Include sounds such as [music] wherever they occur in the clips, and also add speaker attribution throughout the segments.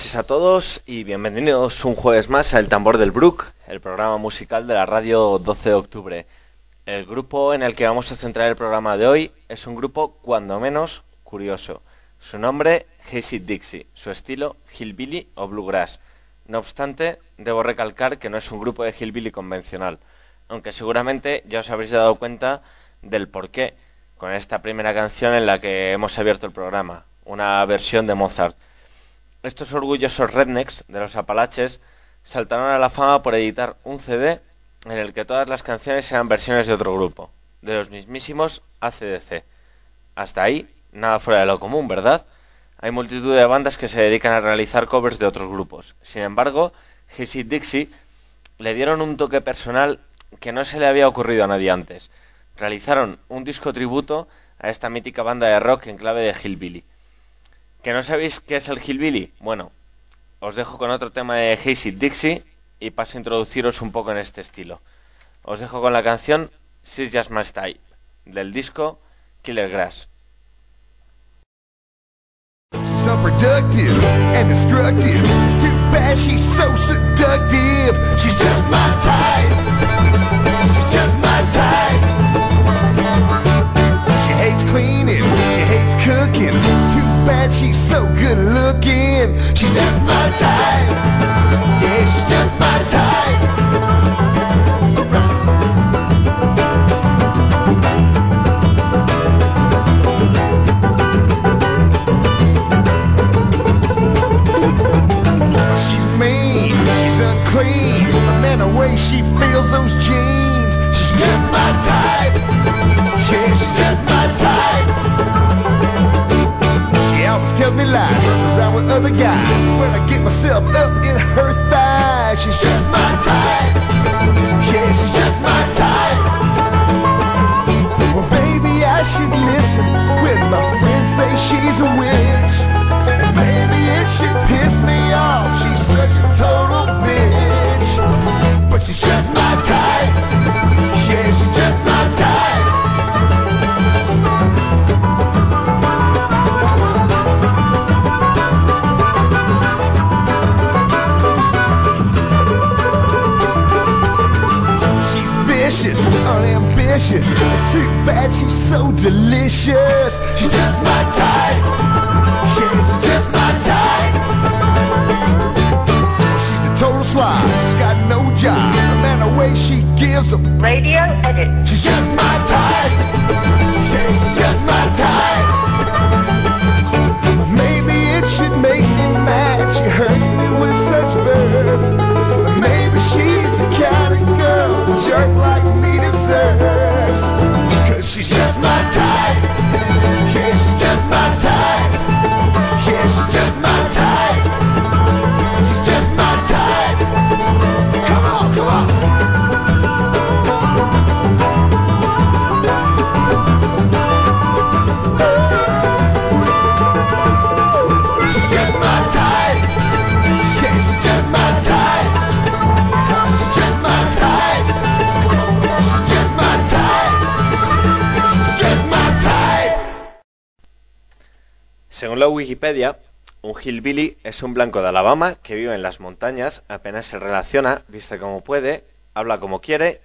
Speaker 1: a todos y bienvenidos un jueves más a El Tambor del Brook, el programa musical de la radio 12 de octubre. El grupo en el que vamos a centrar el programa de hoy es un grupo cuando menos curioso. Su nombre, Hazy Dixie, su estilo, Hillbilly o Bluegrass. No obstante, debo recalcar que no es un grupo de Hillbilly convencional, aunque seguramente ya os habréis dado cuenta del porqué con esta primera canción en la que hemos abierto el programa, una versión de Mozart. Estos orgullosos rednecks de los Apalaches saltaron a la fama por editar un CD en el que todas las canciones eran versiones de otro grupo, de los mismísimos ACDC. Hasta ahí, nada fuera de lo común, ¿verdad? Hay multitud de bandas que se dedican a realizar covers de otros grupos. Sin embargo, Hazy Dixie le dieron un toque personal que no se le había ocurrido a nadie antes. Realizaron un disco tributo a esta mítica banda de rock en clave de Hillbilly. ¿Que no sabéis qué es el hillbilly? Bueno, os dejo con otro tema de Hazy Dixie y paso a introduciros un poco en este estilo. Os dejo con la canción She's Just My Style del disco Killer Grass. Type. She's so good Wikipedia, un hillbilly es un blanco de Alabama que vive en las montañas, apenas se relaciona, viste como puede, habla como quiere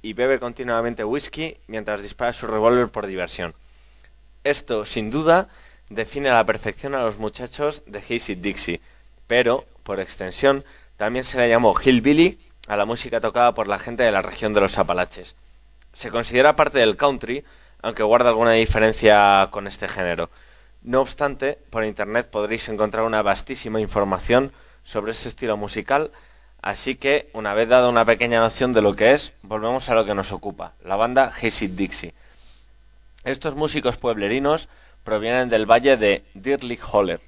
Speaker 1: y bebe continuamente whisky mientras dispara su revólver por diversión. Esto, sin duda, define a la perfección a los muchachos de Hazy Dixie, pero, por extensión, también se le llamó hillbilly a la música tocada por la gente de la región de los Apalaches. Se considera parte del country, aunque guarda alguna diferencia con este género. No obstante, por internet podréis encontrar una vastísima información sobre este estilo musical, así que, una vez dada una pequeña noción de lo que es, volvemos a lo que nos ocupa, la banda Hazy Dixie. Estos músicos pueblerinos provienen del valle de Lake Holler,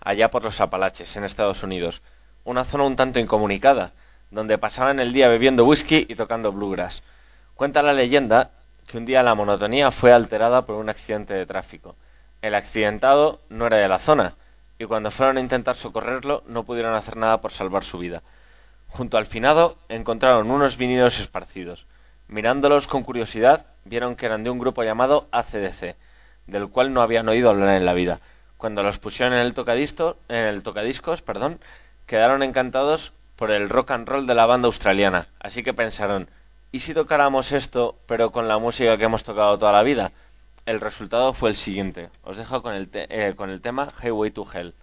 Speaker 1: allá por los Apalaches, en Estados Unidos, una zona un tanto incomunicada, donde pasaban el día bebiendo whisky y tocando bluegrass. Cuenta la leyenda que un día la monotonía fue alterada por un accidente de tráfico. El accidentado no era de la zona, y cuando fueron a intentar socorrerlo no pudieron hacer nada por salvar su vida. Junto al finado encontraron unos vinilos esparcidos. Mirándolos con curiosidad, vieron que eran de un grupo llamado ACDC, del cual no habían oído hablar en la vida. Cuando los pusieron en el, tocadisto, en el tocadiscos, perdón, quedaron encantados por el rock and roll de la banda australiana. Así que pensaron, ¿y si tocáramos esto, pero con la música que hemos tocado toda la vida? El resultado fue el siguiente. Os dejo con el, te- eh, con el tema Highway to Hell.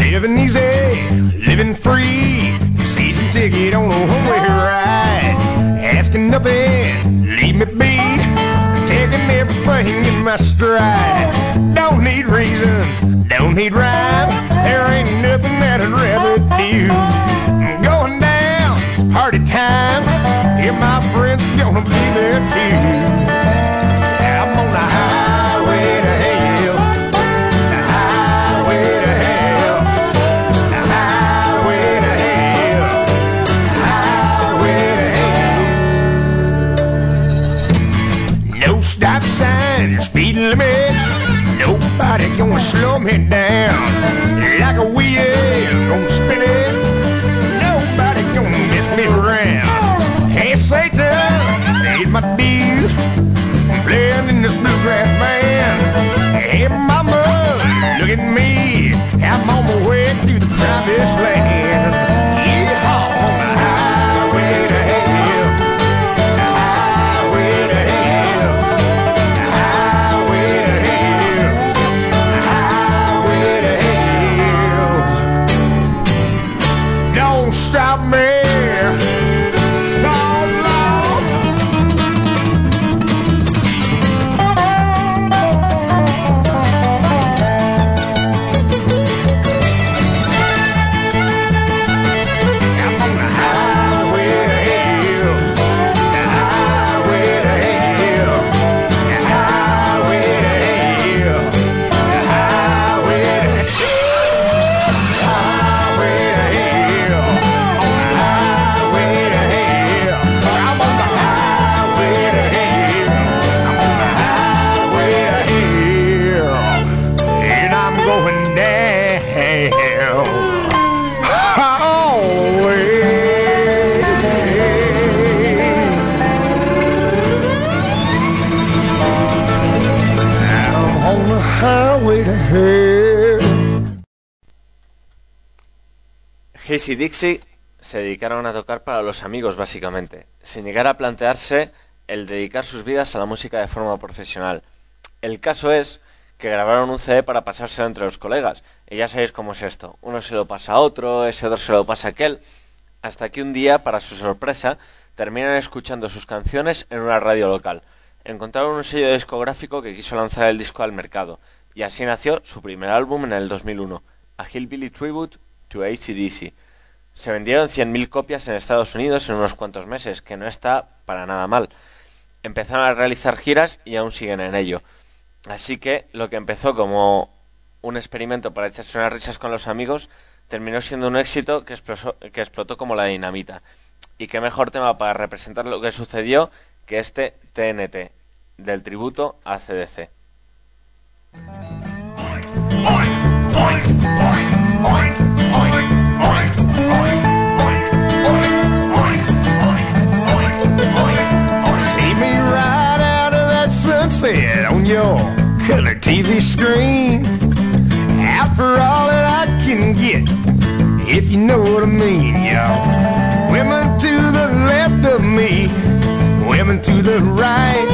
Speaker 2: Living easy, living free. Season ticket on a one-way ride. Asking nothing, leave me be. Everything in my stride. Don't need reasons, don't need rhyme. There ain't nothing that I'd rather do. I'm going down, it's party time. Yeah, my friends gonna be there too. Nobody gonna slow me down. Like a
Speaker 1: Hazy Dixie se dedicaron a tocar para los amigos básicamente, sin llegar a plantearse el dedicar sus vidas a la música de forma profesional. El caso es que grabaron un CD para pasárselo entre los colegas, y ya sabéis cómo es esto, uno se lo pasa a otro, ese otro se lo pasa a aquel, hasta que un día, para su sorpresa, terminan escuchando sus canciones en una radio local. Encontraron un sello discográfico que quiso lanzar el disco al mercado, y así nació su primer álbum en el 2001, A Hillbilly Tribute to. Se vendieron 100.000 copias en Estados Unidos en unos cuantos meses, que no está para nada mal. Empezaron a realizar giras y aún siguen en ello. Así que lo que empezó como un experimento para echarse unas risas con los amigos terminó siendo un éxito que explotó, como la dinamita. Y qué mejor tema para representar lo que sucedió que este TNT, del tributo a CDC.
Speaker 2: Sunset on your color TV screen. After all that I can get, if you know what I mean, y'all. Women to the left of me, women to the right.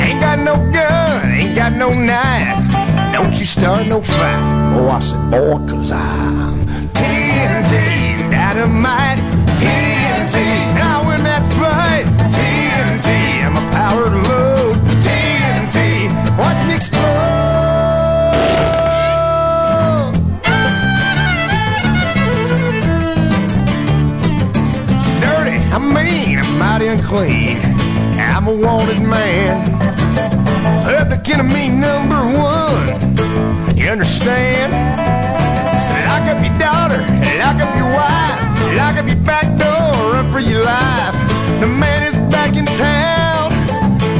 Speaker 2: Ain't got no gun, ain't got no knife. Don't you start no fight. Oh, I said, boy, cause I'm TNT, dynamite, I'm mean, I'm mighty unclean. I'm a wanted man. Public enemy number one. You understand? So lock up your daughter, lock up your wife, lock up your back door, run for your life. The man is back in town,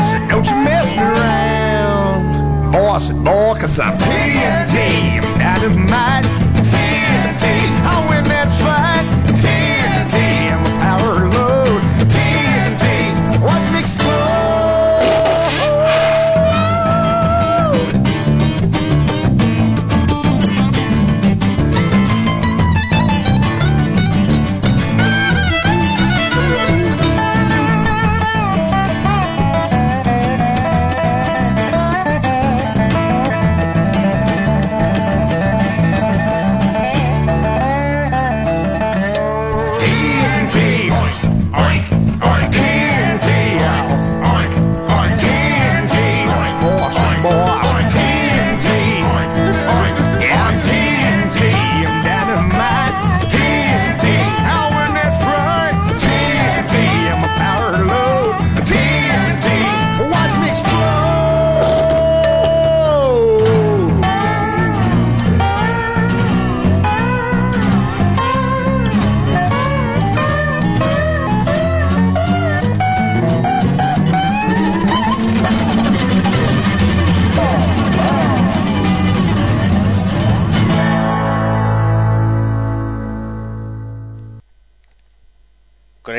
Speaker 2: so don't you mess me around. Boy, I said, boy, cause I'm TNT, I'm dynamite,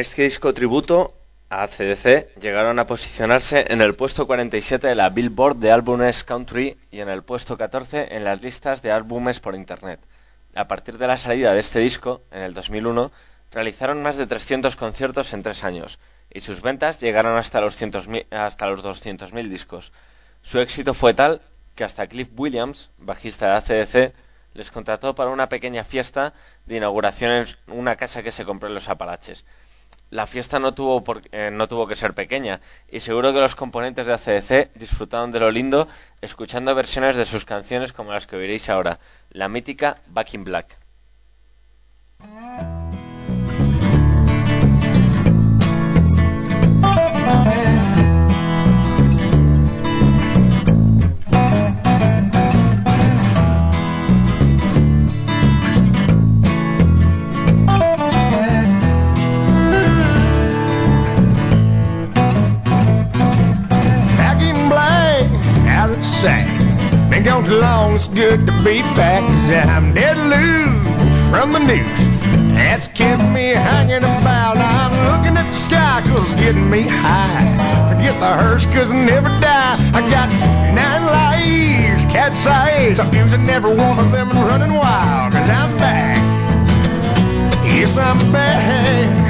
Speaker 1: este disco tributo a CDC llegaron a posicionarse en el puesto 47 de la Billboard de álbumes country y en el puesto 14 en las listas de álbumes por internet. A partir de la salida de este disco, en el 2001, realizaron más de 300 conciertos en tres años y sus ventas llegaron hasta los, 100.000 hasta los 200.000 discos. Su éxito fue tal que hasta Cliff Williams, bajista de ACDC, les contrató para una pequeña fiesta de inauguración en una casa que se compró en los Apalaches. La fiesta no tuvo, eh, no tuvo que ser pequeña y seguro que los componentes de ACDC disfrutaron de lo lindo escuchando versiones de sus canciones como las que oiréis ahora, la mítica Back in Black.
Speaker 2: Been gone too long, it's good to be back. I'm dead loose from the noose. That's kept me hanging about. I'm looking at the sky, cause it's getting me high. Forget the hearse, cause I never die. I got nine lives cat's eyes. I'm using every one of them and running wild, cause I'm back. Yes, I'm back.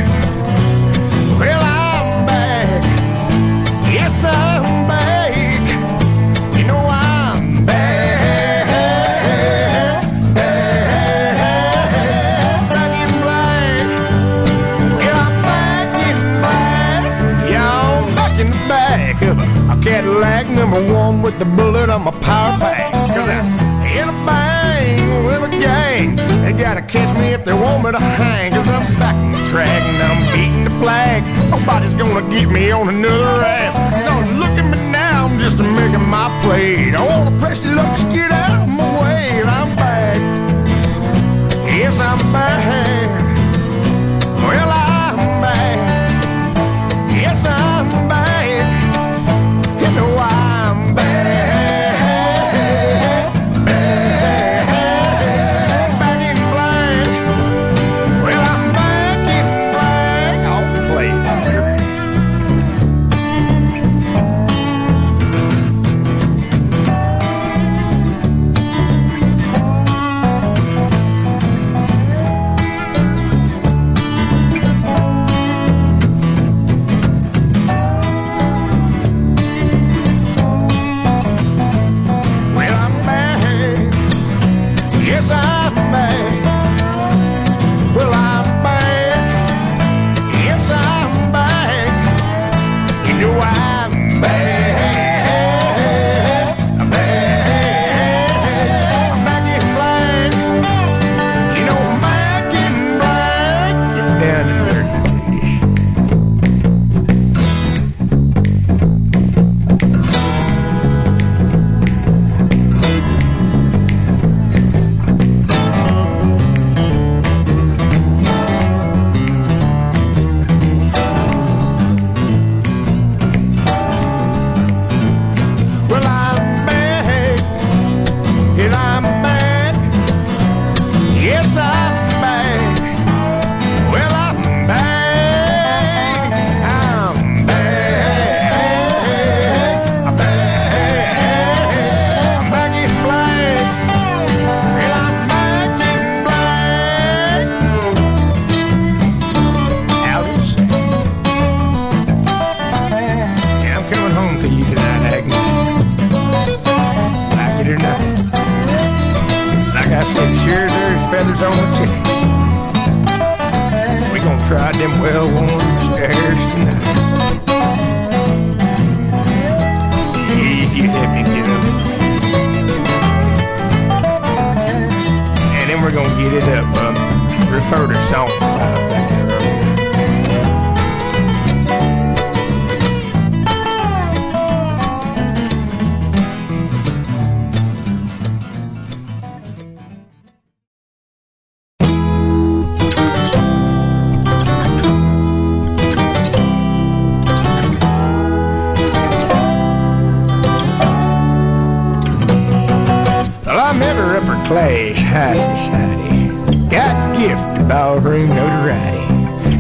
Speaker 2: Class high society. Got gifted ballroom notoriety.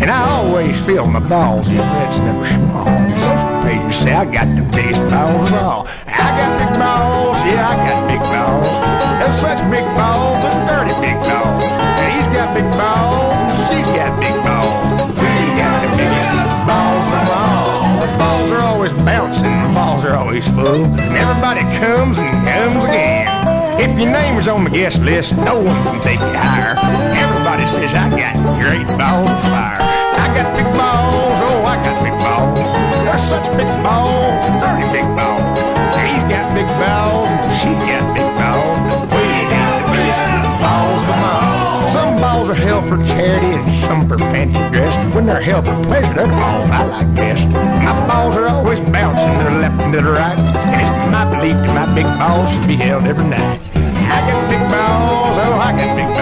Speaker 2: And I always feel my balls, yeah, that's never small. Social pages say I got the biggest balls of all. I got big balls, yeah, I got big balls. There's such big balls and dirty big balls. And he's got big balls and she's got big balls. We got the biggest balls of all. The balls are always bouncing, the balls are always full. And everybody comes and comes again. Your name is on the guest list, no one can take you higher. Everybody says I got great balls of fire. I got big balls, oh, I got big balls. They're such big balls, dirty big balls. He's got big balls, she's got big balls. We got the biggest balls of all. Some balls are held for charity and some for fancy dress. When they're held for pleasure, they're the balls I like best. My balls are always bouncing to the left and to the right. And it's my belief that my big balls should be held every night.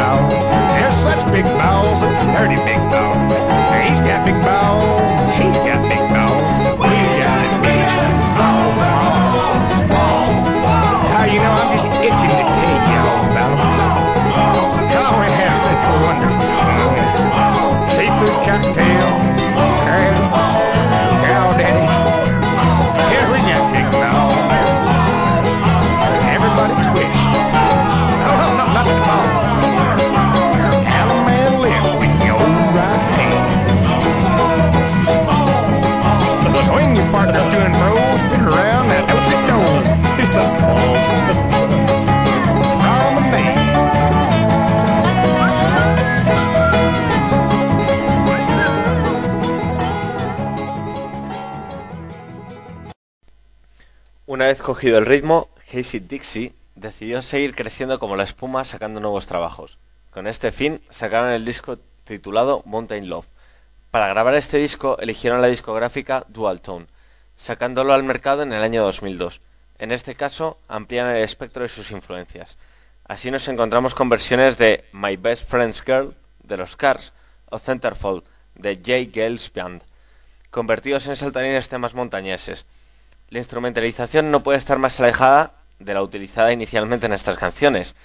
Speaker 2: Big. They're such big balls, dirty big balls. He's got big balls, she's got big balls. We got biggest balls. How you know I'm just itching to tell you all about them. Oh, we have such wonderful fun. Seafood cocktail,
Speaker 1: cogido el ritmo, Hazy Dixie decidió seguir creciendo como la espuma sacando nuevos trabajos. Con este fin sacaron el disco titulado Mountain Love. Para grabar este disco eligieron la discográfica Dual Tone, sacándolo al mercado en el año 2002. En este caso amplían el espectro de sus influencias. Así nos encontramos con versiones de My Best Friend's Girl de los Cars o Centerfold de J. Gales Band, convertidos en saltarines temas montañeses. La instrumentalización no puede estar más alejada de la utilizada inicialmente en estas canciones.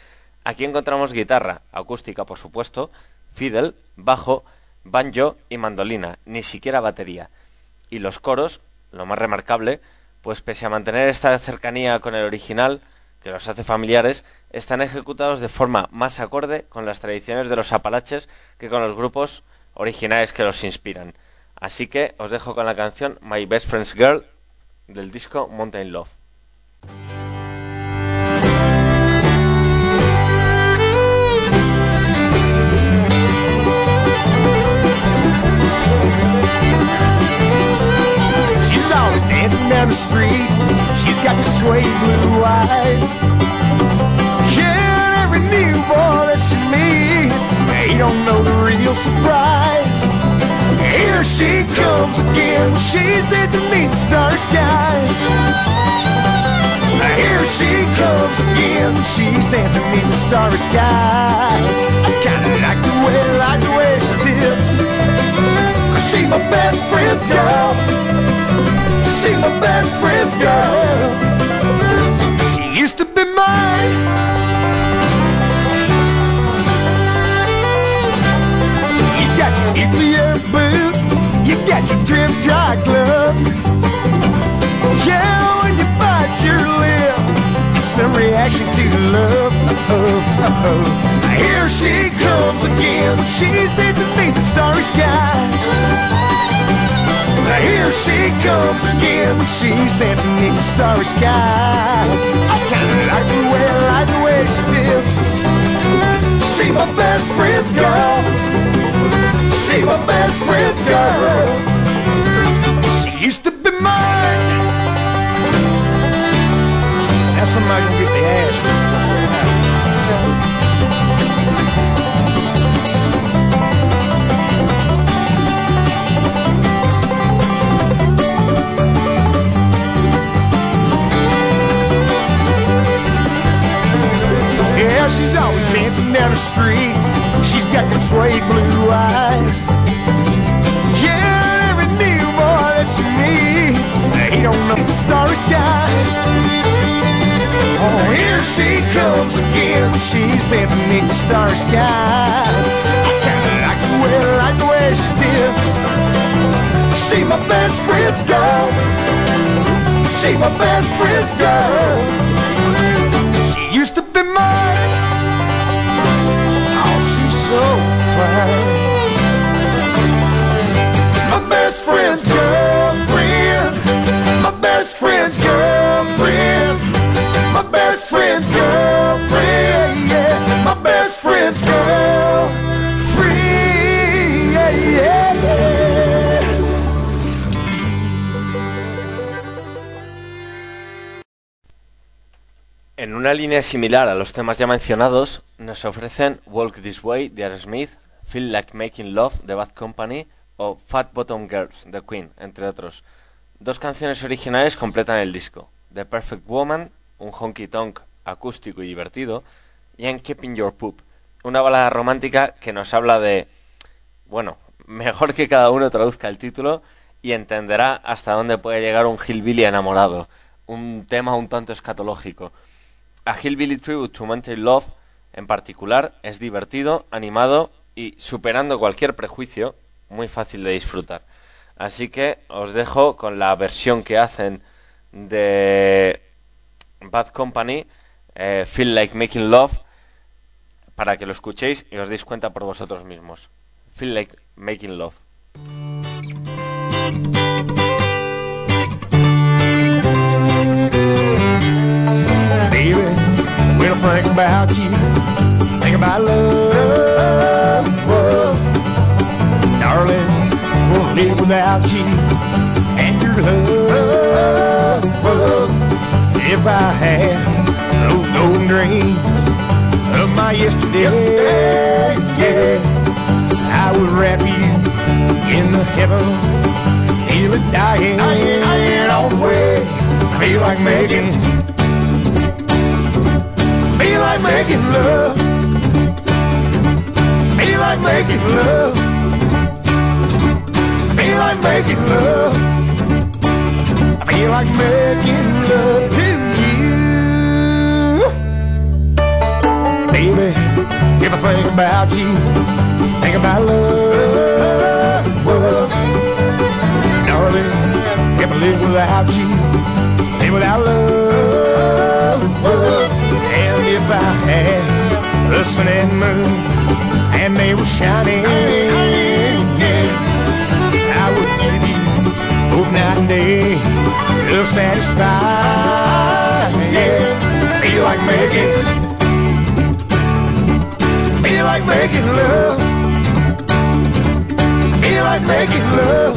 Speaker 1: Aquí encontramos guitarra, acústica por supuesto, fiddle, bajo, banjo y mandolina, ni siquiera batería. Y los coros, lo más remarcable, pues pese a mantener esta cercanía con el original, que los hace familiares, están ejecutados de forma más acorde con las tradiciones de los apalaches que con los grupos originales que los inspiran. Así que os dejo con la canción My Best Friend's Girl del disco Mountain Love.
Speaker 2: She's always dancing down the street. She's got the suede blue eyes. Yeah, every new boy that she meets, they don't know the real surprise. Here she comes again. She's dancing the starry skies. Here she comes again. She's dancing beneath the starry skies. I kinda like the way, like the way she dips. Cause she my best friend's girl. She my best friend's girl. She used to be mine. You got your nuclear boot. You got your trim dry glove. Yeah, when you bite your lip, some reaction to love. Oh, oh, oh. Here she comes again. She's dancing beneath the starry skies. Here she comes again. She's dancing beneath the starry skies. I kinda like the way, I like the way she dips. She my best friend's girl. She my best friend's girl. She used to be mine. Now somebody gonna get the ass. Dancing down the street. She's got them suede blue eyes. Yeah, every new boy that she meets, they don't know the starry skies. Oh, here she comes again. She's dancing in the starry skies. I like the way, like the way she dips. She my best friend's girl. She my best friend's girl. Friend's. My best friend's. My best friend's my best friend's.
Speaker 1: En una línea similar a los temas ya mencionados, nos ofrecen Walk This Way de Aerosmith, Feel Like Making Love de Bad Company o Fat Bottom Girls de Queen, entre otros. Dos canciones originales completan el disco, The Perfect Woman, un honky tonk acústico y divertido, y en Keeping Your Poop, una balada romántica que nos habla de... Bueno, mejor que cada uno traduzca el título y entenderá hasta dónde puede llegar un hillbilly enamorado, un tema un tanto escatológico. A Hillbilly Tribute to Mountain Love, en particular, es divertido, animado y, superando cualquier prejuicio, muy fácil de disfrutar. Así que os dejo con la versión que hacen de Bad Company, eh, Feel Like Making Love, para que lo escuchéis y os deis cuenta por vosotros mismos. Feel Like Making Love.
Speaker 2: Live without you and your love. if I had those golden dreams of my yesterday, yeah, I would wrap you in the heaven, feel it dying, dying all the way. Feel like making, feel like making love, feel like making love, like making love. I feel like making love to you. Baby, if I think about you, think about love. love. Darling, I live without you, live without love. love. And if I had the sun and moon, and they were shining, yeah, night and day. Feel satisfied, yeah. Feel like making, feel like making love. Feel like making love.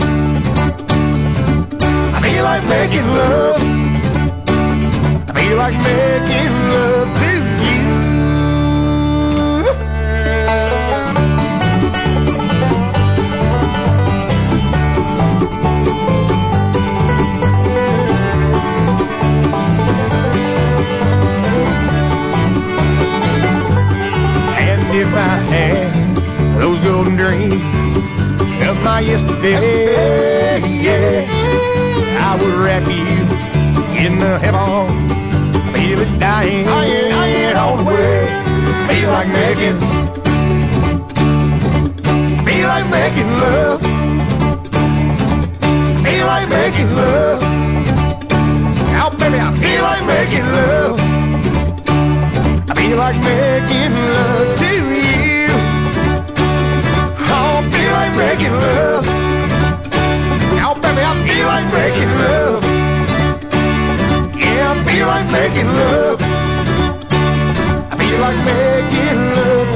Speaker 2: I feel like making love. I feel like making love of my yesterday, yeah, I would wrap you in the heaven. Feel it dying, dying, dying all the way. Feel like making, feel like making love. Feel like making love. Now, baby, I feel like making love. I feel like making love to you. Making love. Now, baby, I feel like making love. Yeah, I feel like making love. I feel like making love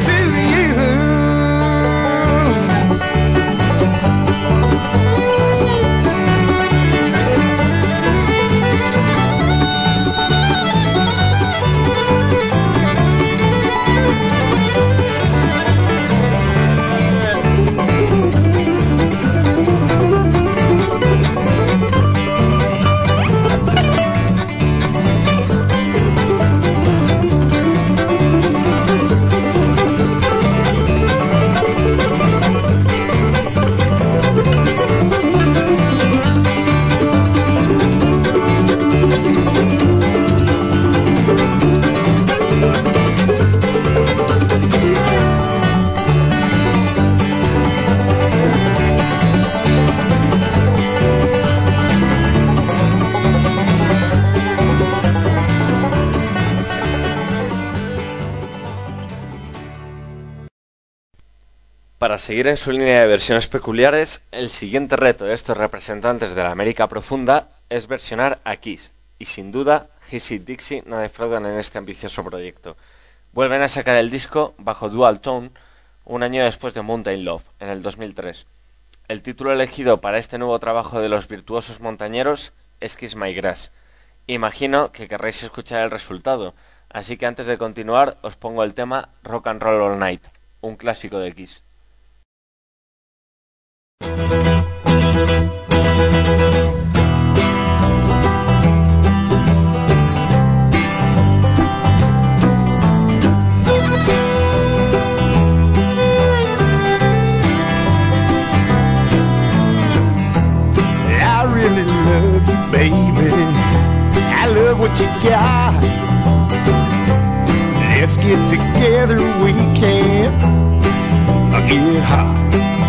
Speaker 1: seguir en su línea de versiones peculiares, el siguiente reto de estos representantes de la América profunda es versionar a Kiss, y sin duda, Hissy Dixie no defraudan en este ambicioso proyecto. Vuelven a sacar el disco bajo Dual Tone un año después de Mountain Love, en el 2003. El título elegido para este nuevo trabajo de los virtuosos montañeros es Kiss My Grass. Imagino que querréis escuchar el resultado, así que antes de continuar os pongo el tema Rock and Roll All Night, un clásico de Kiss.
Speaker 2: Let's get together, we can. Get hot.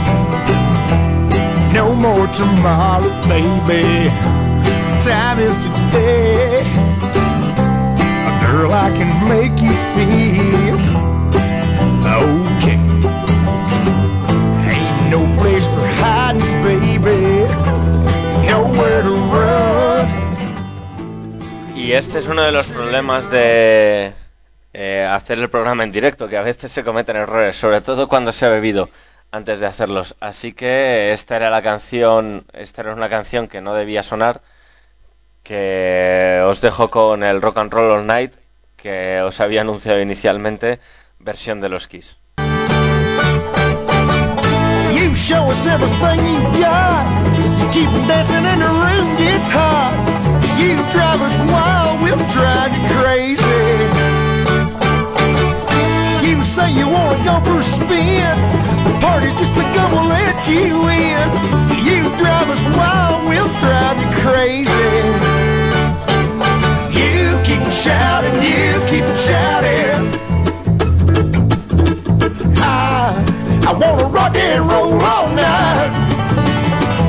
Speaker 1: Y este es uno de los problemas de eh, hacer el programa en directo, que a veces se cometen errores, sobre todo cuando se ha bebido antes de hacerlos. Así que esta era la canción, esta era una canción que no debía sonar, que os dejo con el Rock and Roll All Night que os había anunciado inicialmente, versión de los Kiss.
Speaker 2: You. You say you wanna go for a spin. Party's just begun, we'll let you in. You drive us wild, we'll drive you crazy. You keep shouting, you keep shouting. I, I wanna rock and roll all night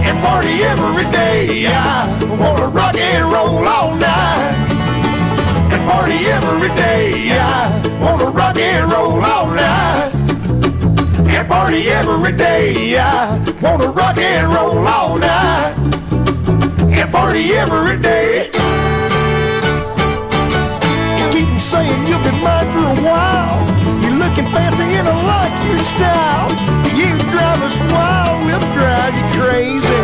Speaker 2: and party every day. I wanna rock and roll all night and party every day. I wanna rock and roll all night and party every day. I wanna rock and roll all night and party every day. You keep 'em saying you've been mine for a while. You're looking fancy and I like your style. You drive us wild, we'll drive you crazy.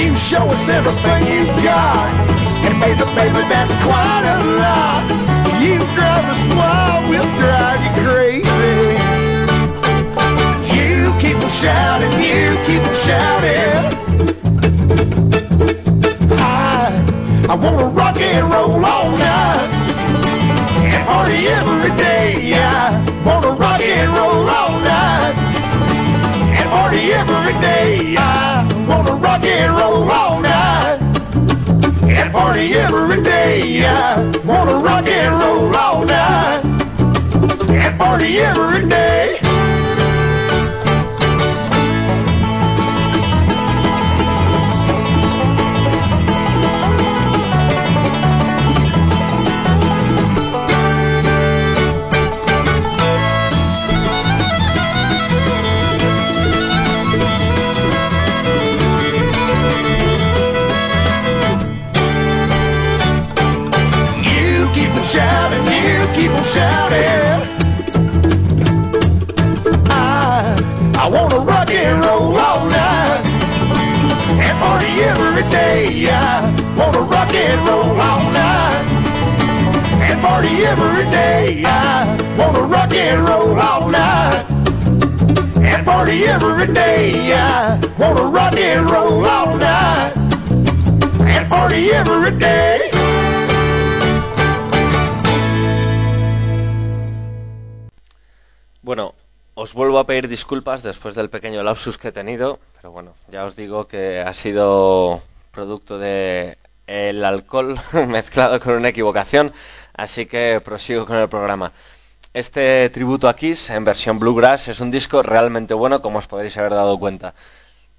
Speaker 2: You show us everything you got. And baby, baby, that's quite a lot. You drive us wild, we'll drive you crazy. 'Em shouting, you keep 'em shouting. I, I wanna rock and roll all night and party every day. I wanna rock and roll all night and party every day. I wanna rock and roll all night and party every day. I wanna rock and roll all night and party every day. Shouting. I, I wanna rock and roll all night and party every day. I wanna rock and roll all night and party every day. I wanna rock and roll all night and party every day. I wanna rock and roll all night and party every day.
Speaker 1: Bueno, os vuelvo a pedir disculpas después del pequeño lapsus que he tenido, pero bueno, ya os digo que ha sido producto de el alcohol [laughs] mezclado con una equivocación, así que prosigo con el programa. Este tributo a Kiss en versión Bluegrass es un disco realmente bueno, como os podréis haber dado cuenta.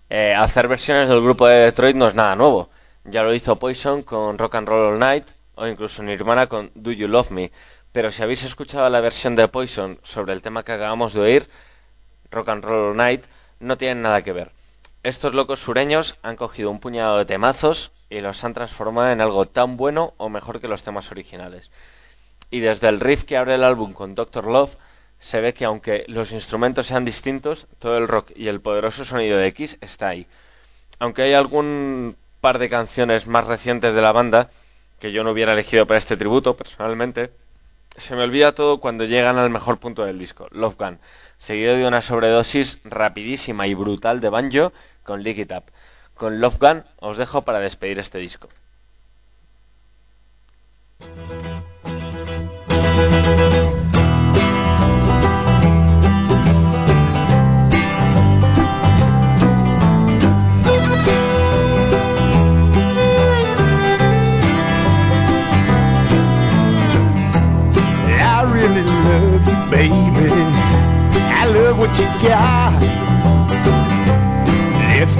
Speaker 1: Eh, hacer versiones del grupo de Detroit no es nada nuevo. Ya lo hizo Poison con Rock and Roll All Night o incluso Nirvana con Do You Love Me. Pero si habéis escuchado la versión de Poison sobre el tema que acabamos de oír, Rock and Roll Night, no tienen nada que ver. Estos locos sureños han cogido un puñado de temazos y los han transformado en algo tan bueno o mejor que los temas originales. Y desde el riff que abre el álbum con Doctor Love, se ve que aunque los instrumentos sean distintos, todo el rock y el poderoso sonido de X está ahí. Aunque hay algún par de canciones más recientes de la banda que yo no hubiera elegido para este tributo, personalmente, se me olvida todo cuando llegan al mejor punto del disco, Love Gun, seguido de una sobredosis rapidísima y brutal de banjo con Lick It Up. Con Love Gun os dejo para despedir este disco.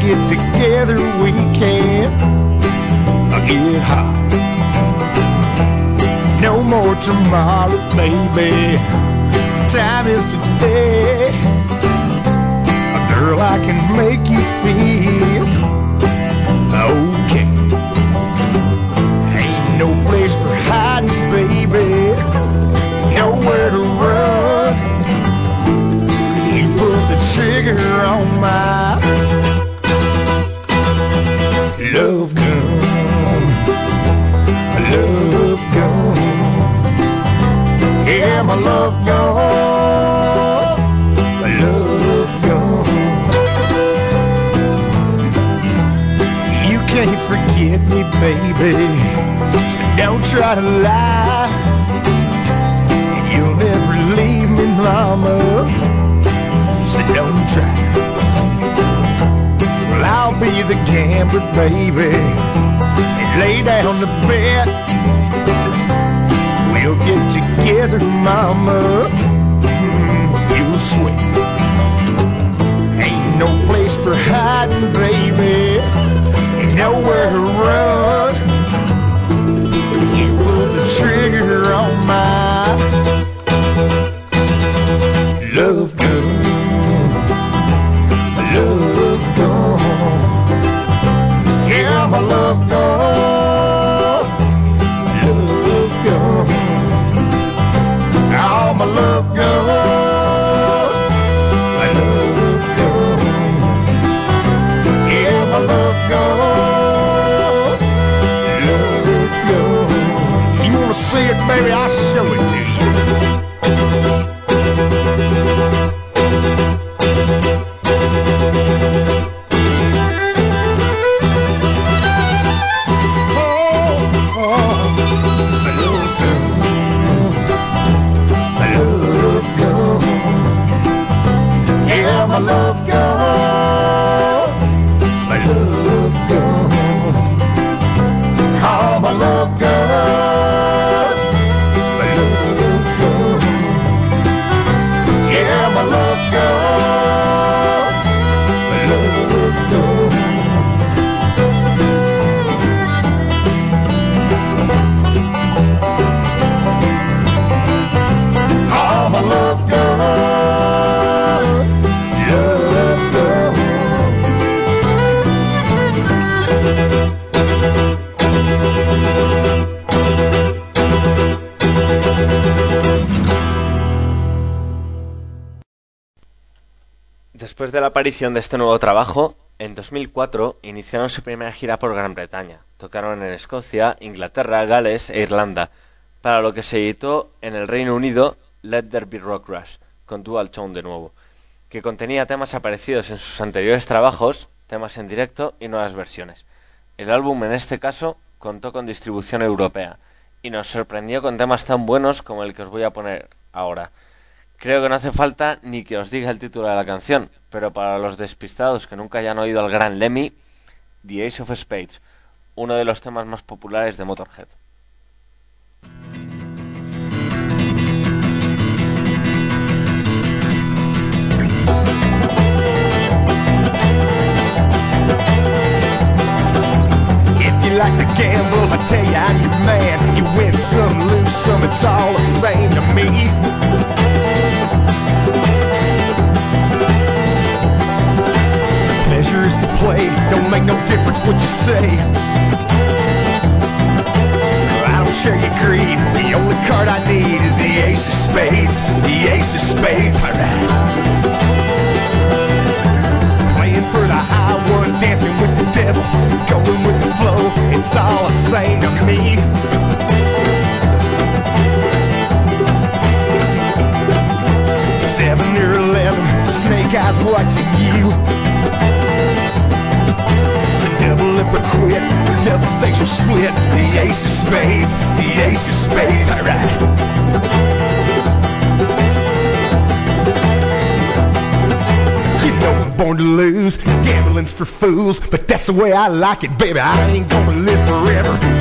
Speaker 2: Get together, we can get hot. No more tomorrow, baby. Time is today. A girl, I can make you feel baby. So don't try to lie. You'll never leave me, mama. So don't try. Well, I'll be the gambler, baby. And lay down the bet. We'll get together, mama. Mm, You'll sweat. Ain't no place for hiding, baby. Nowhere to run.
Speaker 1: Aparición de este nuevo trabajo, en 2004 iniciaron su primera gira por Gran Bretaña. Tocaron en Escocia, Inglaterra, Gales e Irlanda, para lo que se editó en el Reino Unido Let There Be Rock Rush, con Dual Tone de nuevo, que contenía temas aparecidos en sus anteriores trabajos, temas en directo y nuevas versiones. El álbum en este caso contó con distribución europea y nos sorprendió con temas tan buenos como el que os voy a poner ahora. Creo que no hace falta ni que os diga el título de la canción, pero para los despistados que nunca hayan oído al gran Lemmy, The Ace of Spades, uno de los temas más populares de Motorhead.
Speaker 2: To play, don't make no difference what you say. I don't share your greed. The only card I need is the ace of spades. The ace of spades, alright. Playing for the high one, dancing with the devil, going with the flow. It's all the same to me. Seven or eleven, snake eyes watching you. Or quit, double stakes split. The ace of spades, the ace of spades, alright. You know I'm born to lose. Gambling's for fools, but that's the way I like it, baby. I ain't gonna live forever.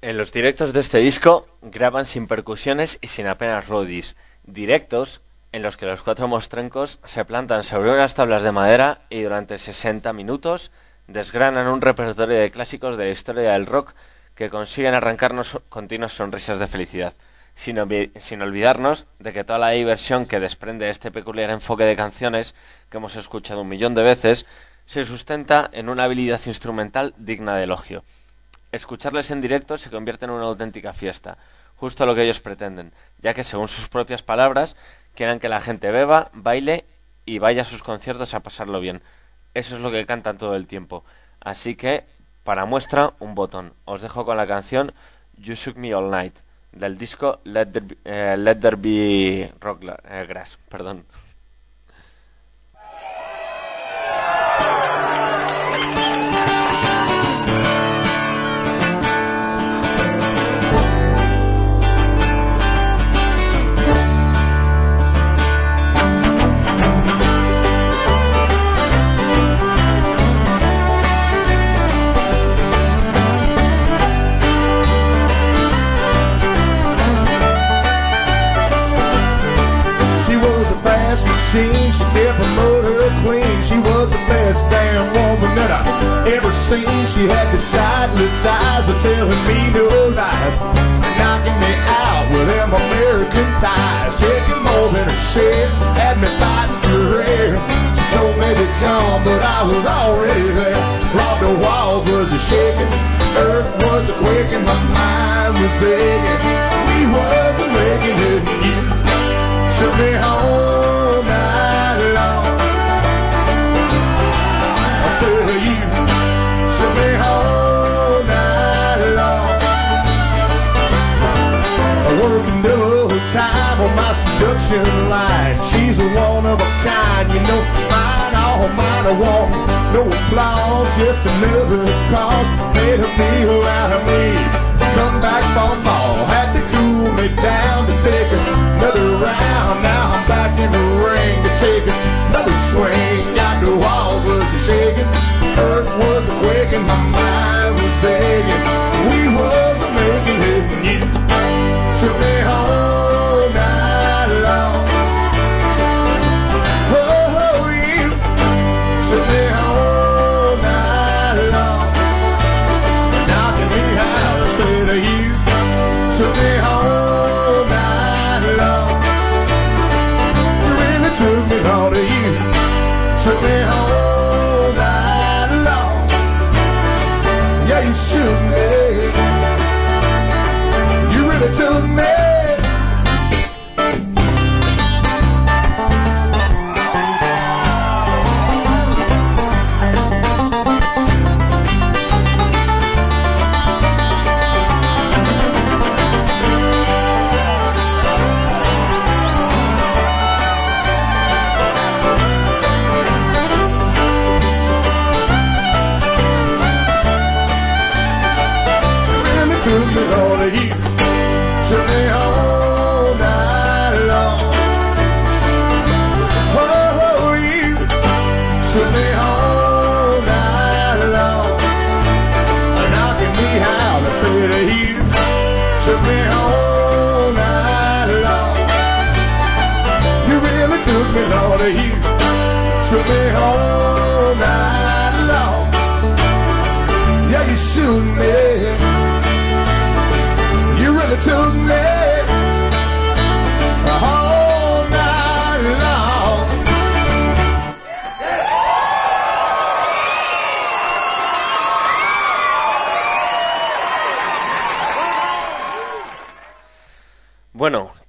Speaker 2: En los
Speaker 1: directos de este disco graban sin percusiones y sin apenas rodis, directos en los que los cuatro mostrencos se plantan sobre unas tablas de madera y durante 60 minutos desgranan un repertorio de clásicos de la historia del rock que consiguen arrancarnos continuas sonrisas de felicidad, sin, olvidarnos de que toda la diversión que desprende este peculiar enfoque de canciones que hemos escuchado un millón de veces se sustenta en una habilidad instrumental digna de elogio. Escucharles en directo se convierte en una auténtica fiesta, justo lo que ellos pretenden, ya que según sus propias palabras, quieren que la gente beba, baile y vaya a sus conciertos a pasarlo bien. Eso es lo que cantan todo el tiempo. Así que, para muestra, un botón. Os dejo con la canción You Shook Me All Night, del disco Let There Be, eh, Rock eh, Grass. Perdón.
Speaker 2: Ever seen. She had the sightless eyes of telling me no lies, knocking me out with them American thighs, taking more than a share, had me fighting for air. She told me to come, but I was already there. Robbed the walls was a shaking, earth was a quaking, my mind was aching. We wasn't making it, you took me home. Production line. She's a one of a kind, you know. Mine, all mine, I want no applause, just another cause. Made a deal out of me. Come back from ball, had to cool me down to take another round. Now I'm back in the ring to take another swing. Got the walls was shaking, earth was quaking, my mind was aching. We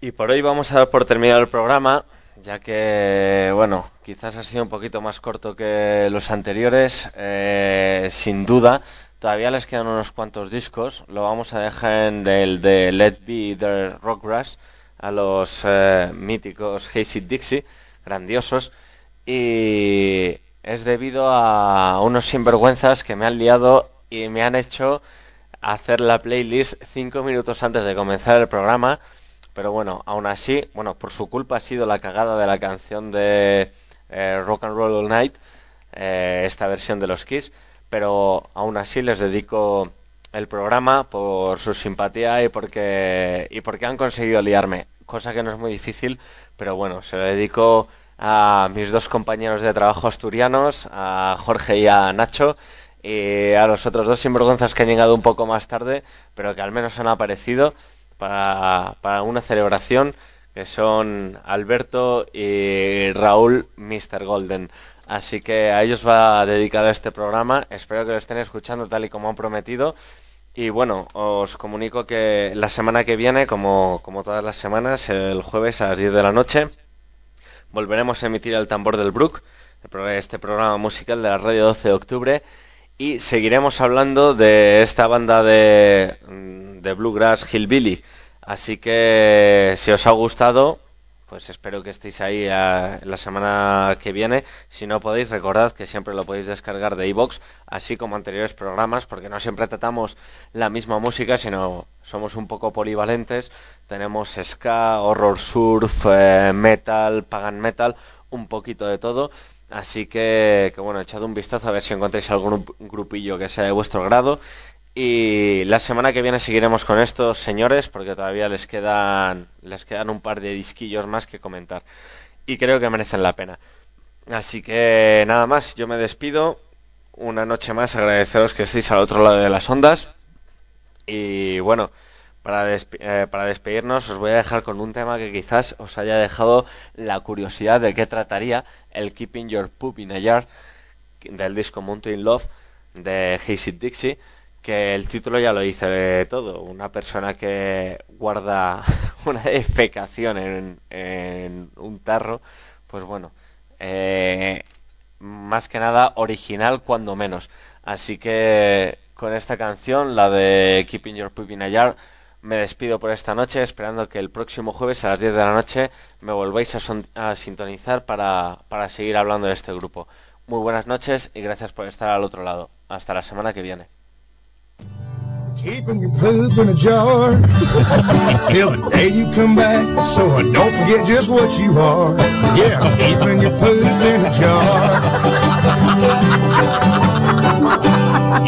Speaker 1: y por hoy vamos a dar por terminado el programa, ya que, bueno, quizás ha sido un poquito más corto que los anteriores, eh, sin duda. Todavía les quedan unos cuantos discos, lo vamos a dejar en el de Let Be The Rockgrass a los eh, míticos Hazy Dixie, grandiosos, y es debido a unos sinvergüenzas que me han liado y me han hecho hacer la playlist cinco minutos antes de comenzar el programa pero bueno, aún así, bueno, por su culpa ha sido la cagada de la canción de eh, Rock and Roll All Night, eh, esta versión de los Kiss, pero aún así les dedico el programa, por su simpatía y porque, y porque han conseguido liarme, cosa que no es muy difícil, pero bueno, se lo dedico a mis dos compañeros de trabajo asturianos, a Jorge y a Nacho, y a los otros dos sinvergüenzas que han llegado un poco más tarde, pero que al menos han aparecido para, una celebración, que son Alberto y Raúl Mr. Golden. Así que a ellos va dedicado este programa, espero que lo estén escuchando tal y como han prometido. Y bueno, os comunico que la semana que viene, como, como todas las semanas, el jueves a las 10 de la noche, volveremos a emitir el tambor del Brook, este programa musical de la radio 12 de octubre, y seguiremos hablando de esta banda de, de Bluegrass Hillbilly. Así que si os ha gustado, pues espero que estéis ahí eh, la semana que viene. Si no podéis, recordad que siempre lo podéis descargar de iVoox, así como anteriores programas, porque no siempre tratamos la misma música, sino somos un poco polivalentes. Tenemos ska, horror surf, eh, metal, pagan metal, un poquito de todo. Así que, que, bueno, echad un vistazo a ver si encontráis algún grupillo que sea de vuestro grado. Y la semana que viene seguiremos con estos señores porque todavía les quedan, les quedan un par de disquillos más que comentar. Y creo que merecen la pena. Así que nada más, yo me despido. Una noche más, agradeceros que estéis al otro lado de las ondas. Y bueno, para, eh, para despedirnos os voy a dejar con un tema que quizás os haya dejado la curiosidad de qué trataría el Keeping Your Poop in a Yard del disco Mountain Love de Hazy Dixie que el título ya lo dice todo. Una persona que guarda [laughs] una defecación en, un tarro, pues bueno, eh, más que nada original cuando menos. Así que con esta canción, la de Keeping Your Poop in a Jar, me despido por esta noche, esperando que el próximo jueves a las 10 de la noche me volváis a, sintonizar para, para seguir hablando de este grupo. Muy buenas noches y gracias por estar al otro lado. Hasta la semana que viene.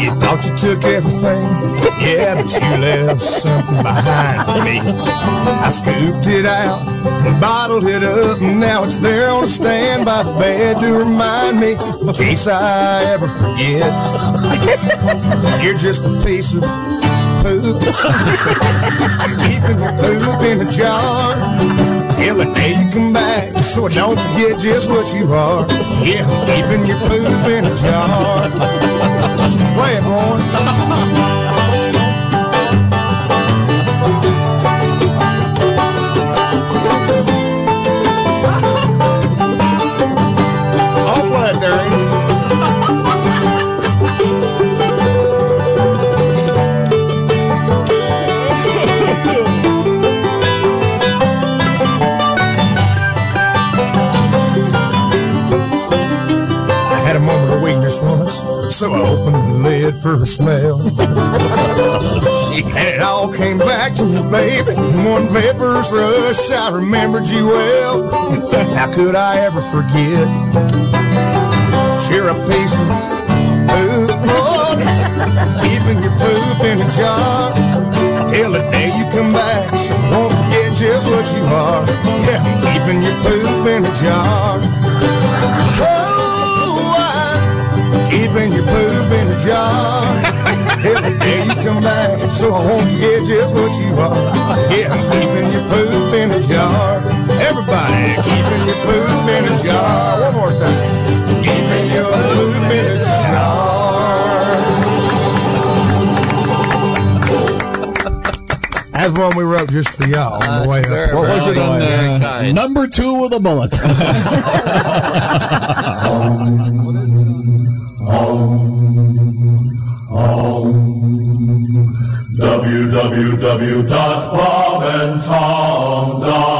Speaker 2: You thought you took everything, yeah, but you left something behind for me. I scooped it out bottled it up, and now it's there on a stand by the bed to remind me in case I ever forget. You're just a piece of poop. Keeping your poop in a jar. Till the day you come back, so I don't forget just what you are. Yeah, keeping your poop in a jar. Play so I opened the lid for a smell. and it all came back to me, baby. One vaporous rush, I remembered you well. How could I ever forget? Share a piece of poop, keeping your poop in a jar. Till the day you come back, so don't forget just what you are. Yeah, keeping your poop in a jar. Keeping your poop in a jar. [laughs] Every day you come back, so I won't forget just what you are. Yeah, I'm keeping your poop in a jar. Everybody, keeping your poop in a jar. One more time. Keeping your poop in a jar. That's one we wrote just for y'all on the way up.
Speaker 3: What was it on uh, number two with a bullet? [laughs] [laughs] www.bobandtom.com